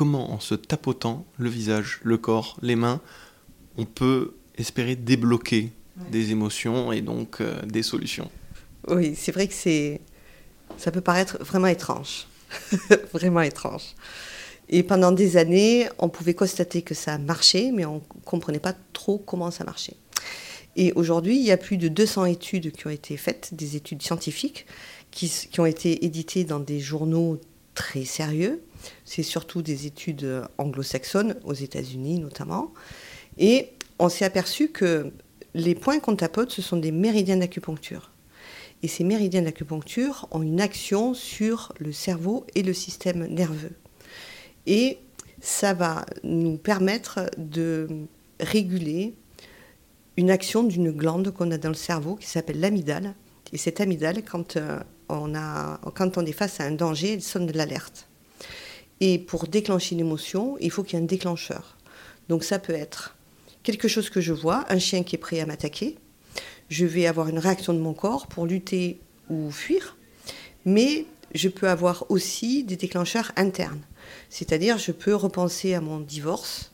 comment, en se tapotant le visage, le corps, les mains, on peut espérer débloquer des émotions et donc euh, des solutions. Oui, c'est vrai que c'est, ça peut paraître vraiment étrange, vraiment étrange. Et pendant des années, on pouvait constater que ça marchait, mais on ne comprenait pas trop comment ça marchait. Et aujourd'hui, il y a plus de 200 études qui ont été faites, des études scientifiques, qui, qui ont été éditées dans des journaux très sérieux. C'est surtout des études anglo-saxonnes, aux États-Unis notamment. Et on s'est aperçu que les points qu'on tapote, ce sont des méridiens d'acupuncture. Et ces méridiens d'acupuncture ont une action sur le cerveau et le système nerveux. Et ça va nous permettre de réguler une action d'une glande qu'on a dans le cerveau qui s'appelle l'amygdale. Et cette amygdale, quand, euh, on a, quand on est face à un danger, elle sonne de l'alerte. Et pour déclencher une émotion, il faut qu'il y ait un déclencheur. Donc ça peut être quelque chose que je vois, un chien qui est prêt à m'attaquer. Je vais avoir une réaction de mon corps pour lutter ou fuir. Mais je peux avoir aussi des déclencheurs internes. C'est-à-dire, je peux repenser à mon divorce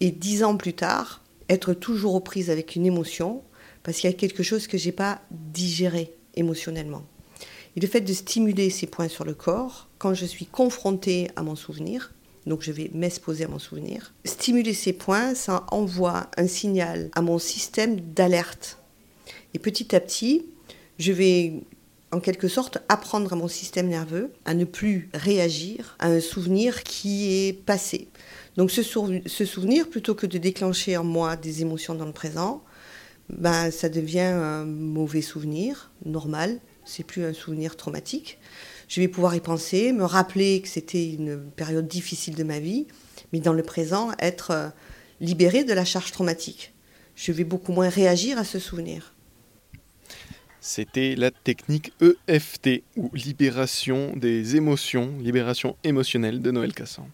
et dix ans plus tard, être toujours aux prises avec une émotion parce qu'il y a quelque chose que j'ai pas digéré émotionnellement. Et le fait de stimuler ces points sur le corps, quand je suis confrontée à mon souvenir, donc je vais m'exposer à mon souvenir, stimuler ces points, ça envoie un signal à mon système d'alerte. Et petit à petit, je vais en quelque sorte apprendre à mon système nerveux à ne plus réagir à un souvenir qui est passé. Donc ce, souvenir, plutôt que de déclencher en moi des émotions dans le présent, ben, ça devient un mauvais souvenir, normal, c'est plus un souvenir traumatique. Je vais pouvoir y penser, me rappeler que c'était une période difficile de ma vie, mais dans le présent, être euh, libéré de la charge traumatique. Je vais beaucoup moins réagir à ce souvenir. C'était la technique EFT, ou libération des émotions, libération émotionnelle de Noël Cassan.